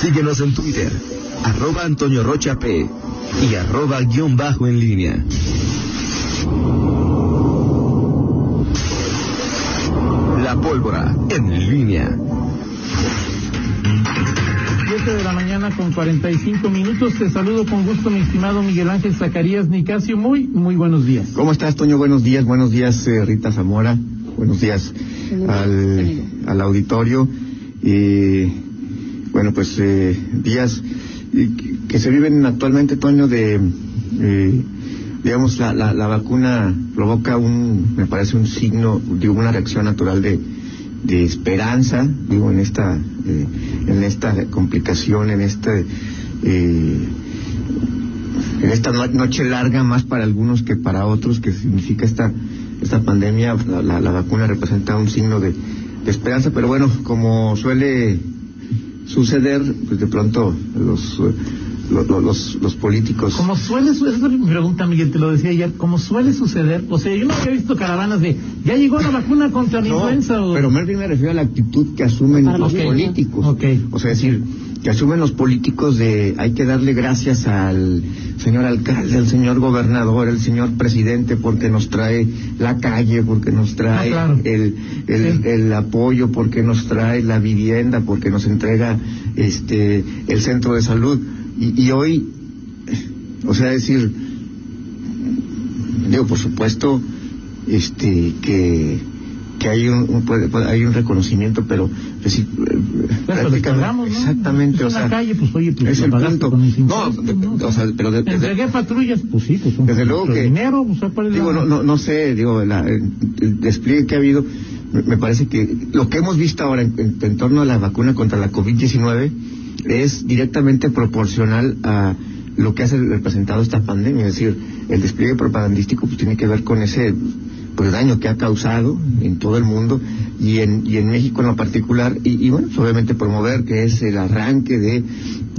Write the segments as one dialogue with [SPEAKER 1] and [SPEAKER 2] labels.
[SPEAKER 1] Síguenos en Twitter, arroba Antonio Rocha P y arroba guion bajo en línea. La pólvora en línea.
[SPEAKER 2] 7 de la mañana con 45 minutos. Te saludo con gusto, mi estimado Miguel Ángel Zacarías Nicasio. Muy, muy buenos días.
[SPEAKER 3] ¿Cómo estás, Toño? Buenos días. Buenos días, eh, Rita Zamora. Buenos días al, al auditorio. Y bueno, pues eh, días que se viven actualmente, Toño, de, eh, digamos, la, la, la, vacuna provoca un, me parece un signo, digo, una reacción natural de, de esperanza, digo, en esta, eh, en esta complicación, en este, eh, en esta noche larga más para algunos que para otros, que significa esta, esta pandemia, la, la vacuna representa un signo de, de esperanza, pero bueno, como suele suceder, pues de pronto los, los, los, los políticos.
[SPEAKER 2] Como suele suceder, esa es mi pregunta, Miguel, te lo decía ayer, como suele suceder, o sea, yo no había visto caravanas de, ya llegó la vacuna contra la
[SPEAKER 3] no,
[SPEAKER 2] influenza. O...
[SPEAKER 3] Pero más bien me refiero a la actitud que asumen los
[SPEAKER 2] okay.
[SPEAKER 3] políticos.
[SPEAKER 2] Okay.
[SPEAKER 3] O sea, decir, que asumen los políticos de, hay que darle gracias al señor alcalde, al señor gobernador, al señor presidente, porque nos trae la calle, porque nos trae
[SPEAKER 2] Ah, claro.
[SPEAKER 3] el, el,
[SPEAKER 2] Sí.
[SPEAKER 3] el apoyo, porque nos trae la vivienda, porque nos entrega este el centro de salud. Y, y hoy, o sea, decir, digo, por supuesto, este, que, que hay un, un- hay un reconocimiento, pero decir, eh,
[SPEAKER 2] pagamos, ¿no?
[SPEAKER 3] exactamente,
[SPEAKER 2] Es
[SPEAKER 3] o sea,
[SPEAKER 2] calle, pues oye, pues
[SPEAKER 3] es el punto.
[SPEAKER 2] con mis
[SPEAKER 3] No,
[SPEAKER 2] impuestos,
[SPEAKER 3] de-
[SPEAKER 2] ¿no?
[SPEAKER 3] o sea, pero de- de-
[SPEAKER 2] Entregué patrullas, pues sí, pues
[SPEAKER 3] Desde luego que-
[SPEAKER 2] dinero, pues ¿a cuál es
[SPEAKER 3] Digo,
[SPEAKER 2] la-
[SPEAKER 3] no, no, no sé, digo, la- el, el despliegue que ha habido, me, me parece que lo que hemos visto ahora en, en- en torno a la vacuna contra la COVID-19 es directamente proporcional a lo que ha representado esta pandemia. Es decir, el despliegue propagandístico pues, tiene que ver con ese pues, daño que ha causado en todo el mundo y en, y en México en lo particular. Y, y, bueno, pues, obviamente promover que es el arranque de,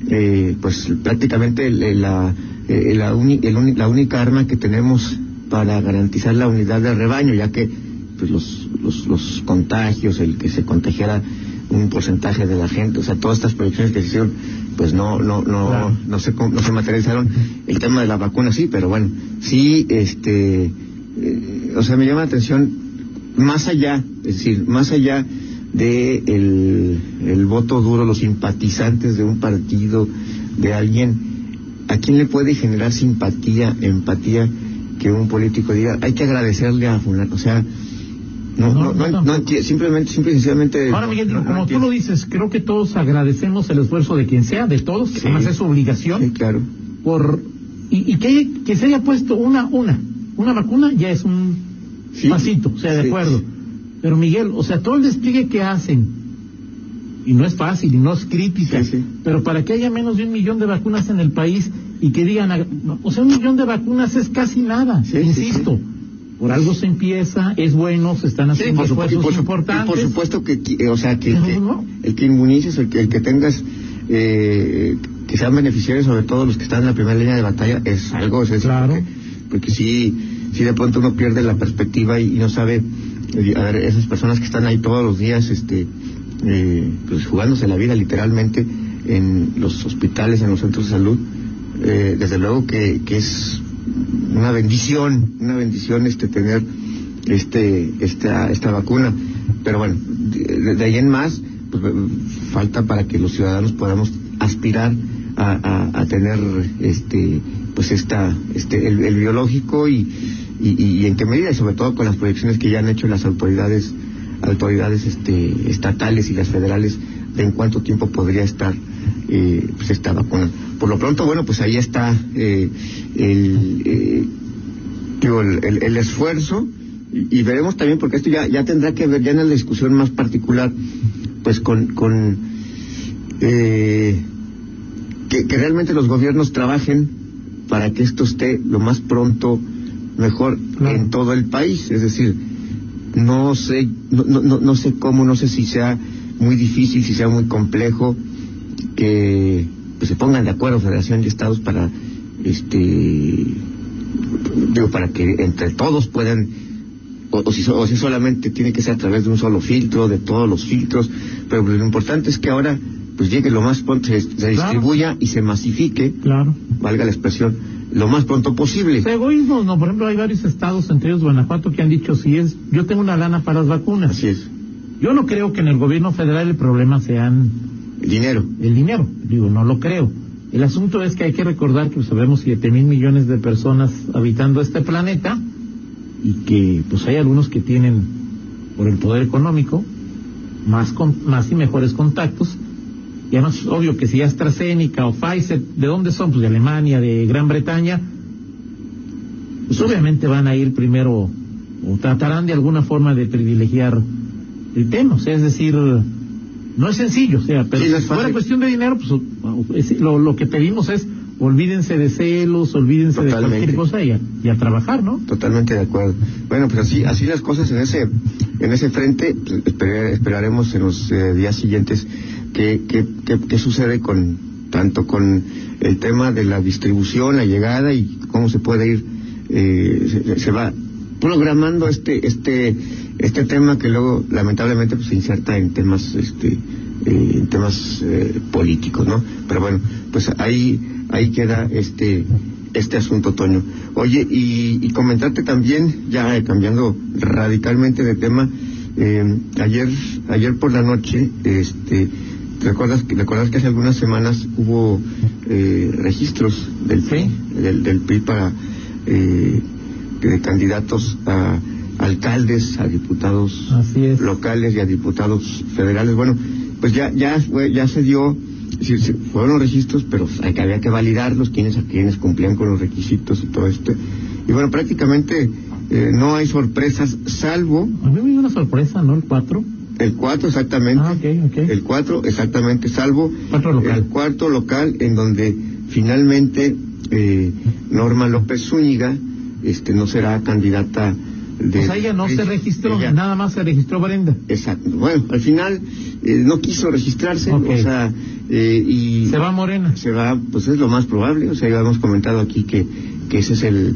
[SPEAKER 3] eh, pues prácticamente el- el- la, eh, la, uni- el la única arma que tenemos para garantizar la unidad del rebaño, ya que pues los, los, los contagios, el que se contagiara un porcentaje de la gente, o sea, todas estas proyecciones que se hicieron, pues no, no, no,
[SPEAKER 2] Claro.
[SPEAKER 3] no se, no se materializaron. El tema de la vacuna sí, pero bueno, sí, este, eh, o sea, me llama la atención más allá, es decir, más allá de el, el voto duro, los simpatizantes de un partido, de alguien, ¿a quién le puede generar simpatía, empatía que un político diga, hay que agradecerle a fulano? O sea, no,
[SPEAKER 2] No,
[SPEAKER 3] no, no, simplemente, simple y sencillamente.
[SPEAKER 2] Ahora, Miguel, como tú lo dices, creo que todos agradecemos el esfuerzo de quien sea, de todos, además es su obligación,
[SPEAKER 3] Sí, claro.
[SPEAKER 2] por y, y que, que se haya puesto una, una, una vacuna ya es un
[SPEAKER 3] Sí.
[SPEAKER 2] pasito, o sea, de
[SPEAKER 3] Sí.
[SPEAKER 2] acuerdo. Pero Miguel, o sea, todo el despliegue que hacen, y no es fácil, y no es crítica,
[SPEAKER 3] Sí, sí.
[SPEAKER 2] pero para que haya menos de un millón de vacunas en el país y que digan, o sea, un millón de vacunas es casi nada,
[SPEAKER 3] Sí, sí,
[SPEAKER 2] insisto. Por algo se empieza, es bueno, se están
[SPEAKER 3] Sí,
[SPEAKER 2] haciendo
[SPEAKER 3] por, supuesto, y
[SPEAKER 2] esfuerzos
[SPEAKER 3] por,
[SPEAKER 2] importantes.
[SPEAKER 3] por supuesto que, eh, o sea, que,
[SPEAKER 2] Pero
[SPEAKER 3] que
[SPEAKER 2] no.
[SPEAKER 3] el que inmunices, el que, el que tengas, eh, que sean beneficiarios, sobre todo los que están en la primera línea de batalla, es algo, es decir,
[SPEAKER 2] Claro.
[SPEAKER 3] porque, porque sí, sí de pronto uno pierde la perspectiva y, no sabe, eh, a ver, esas personas que están ahí todos los días, este, eh, pues jugándose la vida literalmente en los hospitales, en los centros de salud, eh, desde luego que, que es una bendición, una bendición este tener este esta esta vacuna, pero bueno, de, ahí en más pues, falta para que los ciudadanos podamos aspirar a, a, a tener este pues esta este el, el biológico y, y, y en qué medida y sobre todo con las proyecciones que ya han hecho las autoridades autoridades este estatales y las federales de en cuánto tiempo podría estar eh, pues esta vacuna. Por lo pronto, bueno, pues ahí está eh, el, eh, el, el- esfuerzo y, y veremos también, porque esto ya, ya tendrá que ver ya en la discusión más particular, pues con, con eh, que, que realmente los gobiernos trabajen para que esto esté lo más pronto mejor
[SPEAKER 2] Claro.
[SPEAKER 3] en todo el país. Es decir, no sé, no, no, no- no sé cómo, no sé si sea muy difícil, si sea muy complejo que pues, se pongan de acuerdo Federación y Estados para este digo para que entre todos puedan o, o si, o si solamente tiene que ser a través de un solo filtro, de todos los filtros, pero lo importante es que ahora pues llegue lo más pronto, se, se distribuya y se masifique,
[SPEAKER 2] Claro.
[SPEAKER 3] valga la expresión, lo más pronto posible.
[SPEAKER 2] Es egoísmo, no, por ejemplo, hay varios estados, entre ellos Guanajuato, que han dicho si es, yo tengo una lana para las vacunas.
[SPEAKER 3] Así es.
[SPEAKER 2] Yo no creo que en el gobierno federal el problema sean
[SPEAKER 3] El dinero.
[SPEAKER 2] el dinero, digo, no lo creo. El asunto es que hay que recordar que sabemos siete mil millones de personas habitando este planeta y que pues hay algunos que tienen por el poder económico más con- más y mejores contactos y además es obvio que si AstraZeneca o Pfizer, ¿de dónde son? Pues de Alemania, de Gran Bretaña, pues obviamente van a ir primero o tratarán de alguna forma de privilegiar el tema, o sea, es decir, no es sencillo, o sea, pero
[SPEAKER 3] Sí,
[SPEAKER 2] si fuera cuestión de dinero, pues lo, lo que pedimos es olvídense de celos, olvídense de cualquier cosa y a, y a trabajar, ¿no?
[SPEAKER 3] Totalmente de acuerdo. Bueno, pues así, así las cosas en ese, en ese frente. pues, esperar- esperaremos en los eh, días siguientes qué, qué, qué, sucede con tanto con el tema de la distribución, la llegada y cómo se puede ir, eh, se, va programando este, este, este tema que luego lamentablemente pues, se inserta en temas, este, eh, temas eh, políticos, ¿no? Pero bueno, pues ahí, ahí queda este, este asunto, Toño. Oye, y, y comentarte también, ya cambiando radicalmente de tema, eh, ayer, ayer por la noche, este, ¿te recuerdas, que- recuerdas que hace algunas semanas hubo eh, registros del PRI,
[SPEAKER 2] Sí.
[SPEAKER 3] del, del PRI para eh, de candidatos a alcaldes, a diputados locales y a diputados federales. Bueno, pues ya ya fue, ya se dio, decir, se- fueron los registros, pero hay que, había que validarlos, quiénes a quienes cumplían con los requisitos y todo esto. Y bueno, prácticamente eh, no hay sorpresas, salvo
[SPEAKER 2] A mí me dio una sorpresa, ¿no? El 4.
[SPEAKER 3] El 4 exactamente.
[SPEAKER 2] Ah.
[SPEAKER 3] El 4 exactamente, salvo el cuarto local en donde finalmente eh, Norma López Zúñiga este, no será candidata de...
[SPEAKER 2] O sea, ella no se registró,
[SPEAKER 3] Ella-
[SPEAKER 2] nada más se registró Brenda.
[SPEAKER 3] Exacto. Bueno, al final eh, no quiso registrarse, o sea, eh, y
[SPEAKER 2] Se va Morena.
[SPEAKER 3] se va, pues es lo más probable, o sea, ya hemos comentado aquí que, que ese es el,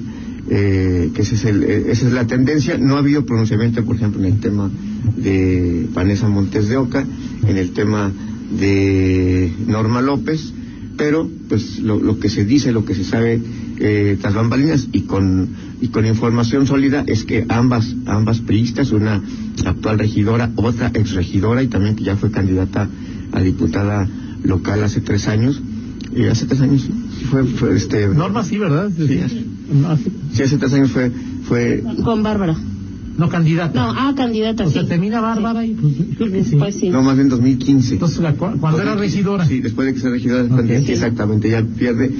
[SPEAKER 3] eh, que ese es el, eh, esa es la tendencia. No ha habido pronunciamiento, por ejemplo, en el tema de Vanessa Montes de Oca, en el tema de Norma López, pero pues lo, lo que se dice, lo que se sabe eh, tras bambalinas y con y con información sólida es que ambas ambas priistas, una actual regidora, otra exregidora y también que ya fue candidata a diputada local hace tres años, eh, hace tres años fue, fue, este
[SPEAKER 2] Norma sí, ¿verdad?
[SPEAKER 3] Sí, hace-
[SPEAKER 2] sí.
[SPEAKER 3] sí hace tres años fue fue
[SPEAKER 4] Con Bárbara.
[SPEAKER 2] No, candidata.
[SPEAKER 4] No, ah, candidata,
[SPEAKER 2] o sea,
[SPEAKER 4] sí.
[SPEAKER 2] termina Bárbara y pues creo que sí.
[SPEAKER 4] Después sí.
[SPEAKER 3] no más bien 2015
[SPEAKER 2] Entonces, la cu- cuando era regidora.
[SPEAKER 3] Sí, después de que sea regidora,
[SPEAKER 2] Ok.
[SPEAKER 3] sí, exactamente, ya pierde.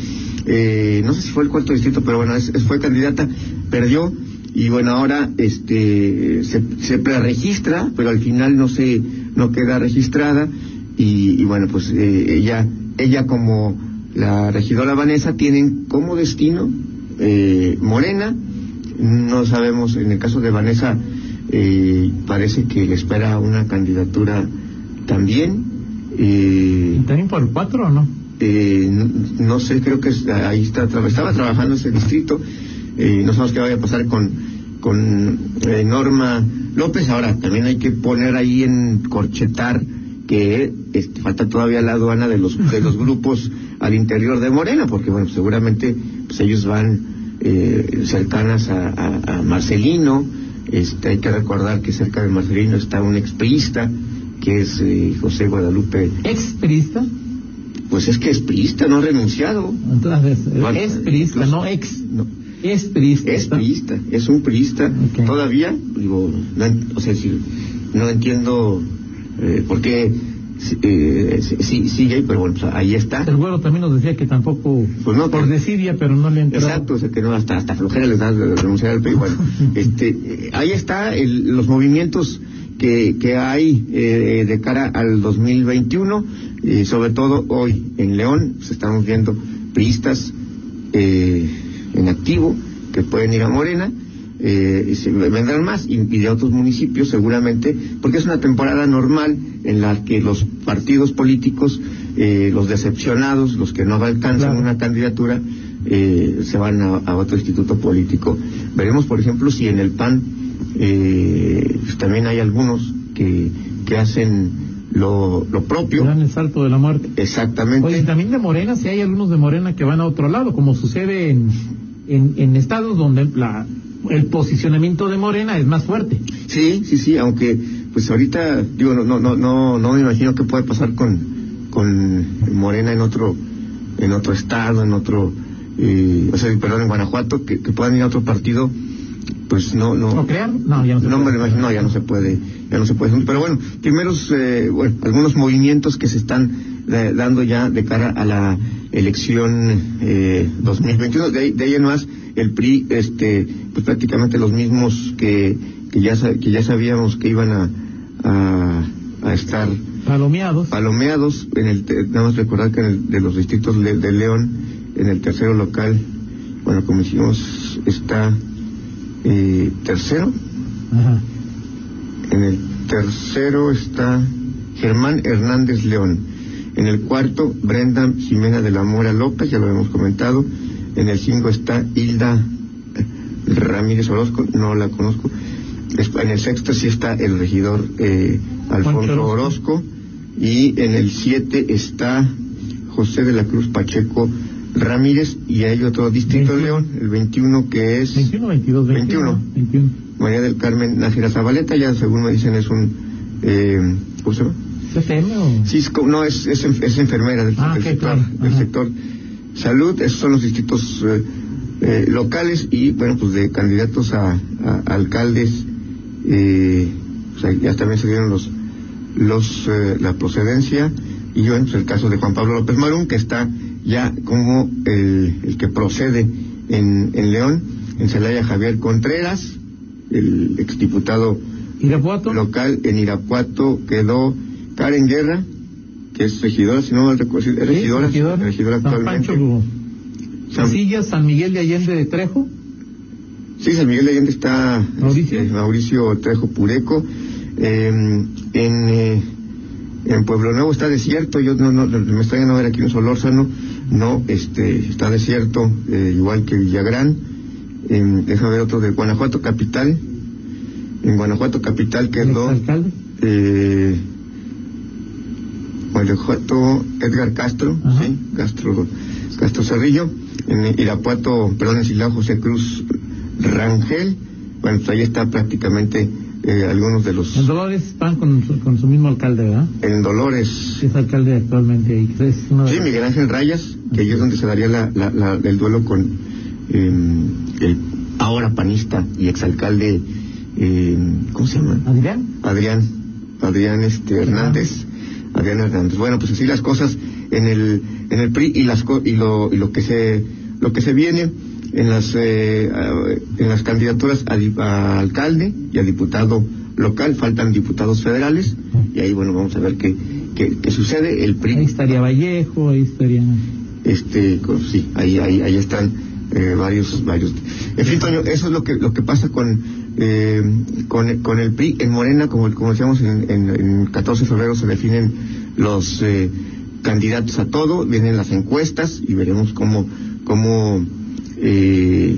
[SPEAKER 3] Eh, no sé si fue el cuarto distrito, pero bueno, es- es- fue candidata, perdió y bueno, ahora este se, se preregistra, pero al final no se no queda registrada y, y bueno, pues eh, ella ella como la regidora Vanessa tienen como destino eh, Morena, no sabemos, en el caso de Vanessa eh, parece que le espera una candidatura también. Eh,
[SPEAKER 2] ¿También por 4 o no?
[SPEAKER 3] eh, no, no sé, creo que ahí está, estaba trabajando ese distrito. Eh, no sabemos qué vaya a pasar con, con eh, Norma López. Ahora, también hay que poner ahí en corchetar que este, falta todavía la aduana de los, de los grupos al interior de Morena, porque bueno, seguramente pues, ellos van eh, cercanas a, a- a Marcelino. Este, hay que recordar que cerca de Marcelino está un expriista que es eh, José Guadalupe
[SPEAKER 2] ¿Ex priista?
[SPEAKER 3] pues es que es priista, no ha renunciado.
[SPEAKER 2] Entonces,
[SPEAKER 3] Bueno,
[SPEAKER 2] es priista,
[SPEAKER 3] incluso-
[SPEAKER 2] no ex.
[SPEAKER 3] No,
[SPEAKER 2] Es priista.
[SPEAKER 3] es priista, es un priista. Todavía, digo, no, o sea, si- no entiendo eh, por qué eh, sí, sigue, pero bueno, pues ahí está.
[SPEAKER 2] El güero también nos decía que tampoco,
[SPEAKER 3] Pues no,
[SPEAKER 2] por desidia, pero no le entró.
[SPEAKER 3] Exacto, o sea que no, hasta, hasta flojera les da renunciar al PRI. Bueno, este, eh, ahí está el- los movimientos que, que hay eh, de cara al 2021, eh, sobre todo hoy en León, pues estamos viendo priistas eh, en activo que pueden ir a Morena. eh, y se vendrán más y, y de otros municipios seguramente porque es una temporada normal en la que los partidos políticos eh, los decepcionados los que no alcanzan
[SPEAKER 2] Claro.
[SPEAKER 3] una candidatura eh, se van a, a otro instituto político. Veremos, por ejemplo, si en el PAN eh, pues también hay algunos que, que hacen lo, lo propio.
[SPEAKER 2] Dan el salto de la muerte.
[SPEAKER 3] Exactamente.
[SPEAKER 2] Oye, también de Morena, si hay algunos de Morena que van a otro lado, como sucede en, en, en estados donde la, el posicionamiento de Morena es más fuerte.
[SPEAKER 3] Sí, sí, sí, aunque pues ahorita, digo, no, no, no, no, no me imagino qué puede pasar con, con Morena en otro, en otro estado, en otro, eh, o sea, perdón, en Guanajuato, que, que puedan ir a otro partido pues no no
[SPEAKER 2] ¿No crear? No, ya no se
[SPEAKER 3] no
[SPEAKER 2] puede.
[SPEAKER 3] me lo imagino, no, ya no se puede ya no se puede pero bueno primeros eh, bueno algunos movimientos que se están eh, dando ya de cara a la elección eh, 2021 de, ahí- de ahí en más el PRI este pues prácticamente los mismos que que ya que ya sabíamos que iban a a, a estar
[SPEAKER 2] Palomeados.
[SPEAKER 3] palomeados en el nada más recordar que en el- de los distritos de, de León en el tercero local bueno como dijimos está eh, tercero
[SPEAKER 2] Ajá.
[SPEAKER 3] en el tercero está Germán Hernández León en el cuarto Brenda Jimena de la Mora López ya lo hemos comentado en el cinco está Hilda Ramírez Orozco no la conozco En el sexto sí está el regidor eh, Alfonso Orozco. Y en el siete está José de la Cruz Pacheco Ramírez y hay otro distrito de
[SPEAKER 2] 21.
[SPEAKER 3] León, el 21 que es
[SPEAKER 2] 21, 22, 21. 21.
[SPEAKER 3] María del Carmen Nájera Zabaleta, ya según me dicen es un eh, ¿cómo se llama? Sí, es no, es, es, en- es enfermera del,
[SPEAKER 2] Ah,
[SPEAKER 3] del sector,
[SPEAKER 2] claro.
[SPEAKER 3] del sector salud, esos son los distritos eh, eh, locales y bueno, pues de candidatos a, a alcaldes, eh, o sea, ya también se dieron los, los eh, la procedencia y bueno, pues el caso de Juan Pablo López Marún, que está ya como el, el que procede en, en León, en Celaya Javier Contreras, el exdiputado
[SPEAKER 2] ¿Irapuato?
[SPEAKER 3] local en Irapuato quedó Karen Guerra, que es regidora, si no mal recuerdo, es
[SPEAKER 2] Sí,
[SPEAKER 3] regidora,
[SPEAKER 2] regidor.
[SPEAKER 3] regidora
[SPEAKER 2] San
[SPEAKER 3] actualmente.
[SPEAKER 2] Pancho
[SPEAKER 3] San-
[SPEAKER 2] Casillas, San Miguel de Allende de Trejo.
[SPEAKER 3] Sí, San Miguel de Allende está
[SPEAKER 2] Mauricio.
[SPEAKER 3] Mauricio Trejo Pureco. Eh, en, eh, en Pueblo Nuevo está desierto, yo no, no, me extraña no ver aquí en Solórzano, no, este, está desierto, eh, igual que Villagrán. En, déjame ver otro de Guanajuato Capital. En Guanajuato Capital quedó
[SPEAKER 2] alcalde.
[SPEAKER 3] eh, Guanajuato Edgar Castro,
[SPEAKER 2] Ajá.
[SPEAKER 3] sí, Castro, Castro Cerrillo, en Irapuato, perdón, en Silao José Cruz Rangel, bueno, pues ahí está prácticamente eh, algunos de los
[SPEAKER 2] En Dolores van con su, con su mismo alcalde, ¿verdad?
[SPEAKER 3] en Dolores,
[SPEAKER 2] Es alcalde actualmente ahí. que es uno de
[SPEAKER 3] sí, Miguel Ángel Rayas, que ahí es donde se daría la, la- la- el duelo con eh, el ahora panista y exalcalde, eh, ¿cómo se llama?
[SPEAKER 2] ¿Adrián?
[SPEAKER 3] Adrián, Adrián este Hernández, Adrián Hernández. Bueno, pues así las cosas en el en el PRI y las co- y lo y lo que se lo que se viene en las eh, en las candidaturas a, a alcalde y a diputado local faltan diputados federales y ahí bueno vamos a ver qué qué, qué sucede. El
[SPEAKER 2] Ahí
[SPEAKER 3] PRI
[SPEAKER 2] estaría Vallejo, ahí estaría...
[SPEAKER 3] este con- sí ahí ahí ahí están eh, varios varios. En fin Toño eso es lo que lo que pasa con eh, con, con el PRI en Morena como como decíamos en, en, en 14 de febrero se definen los eh, candidatos a todo vienen las encuestas y veremos cómo cómo eh,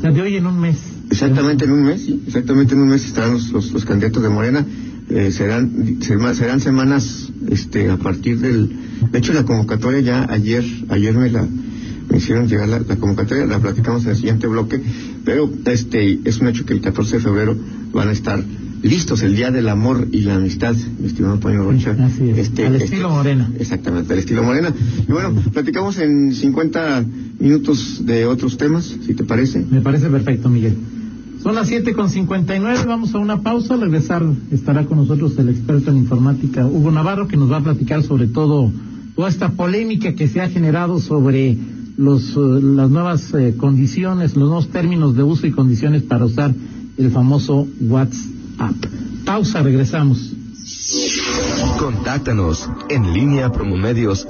[SPEAKER 2] sea, de hoy en un mes.
[SPEAKER 3] Exactamente en un mes, sí, exactamente en un mes estarán los, los, los candidatos de Morena. Eh, serán serán serán semanas este a partir del de hecho la convocatoria ya ayer ayer me la me hicieron llegar la, la convocatoria la platicamos en el siguiente bloque pero este es un hecho que el 14 de febrero van a estar listos el día del amor y la amistad mi estimado Toño Rocha
[SPEAKER 2] Así es, al estilo Morena.
[SPEAKER 3] exactamente al estilo Morena y bueno platicamos en 50 minutos de otros temas si te parece
[SPEAKER 2] Me parece perfecto, Miguel. Son las 7 con 59, vamos a una pausa. Al regresar estará con nosotros el experto en informática, Hugo Navarro, que nos va a platicar sobre todo toda esta polémica que se ha generado sobre los, eh, las nuevas eh, condiciones, los nuevos términos de uso y condiciones para usar el famoso WhatsApp. Pausa, regresamos.
[SPEAKER 1] Contáctanos en línea promomedios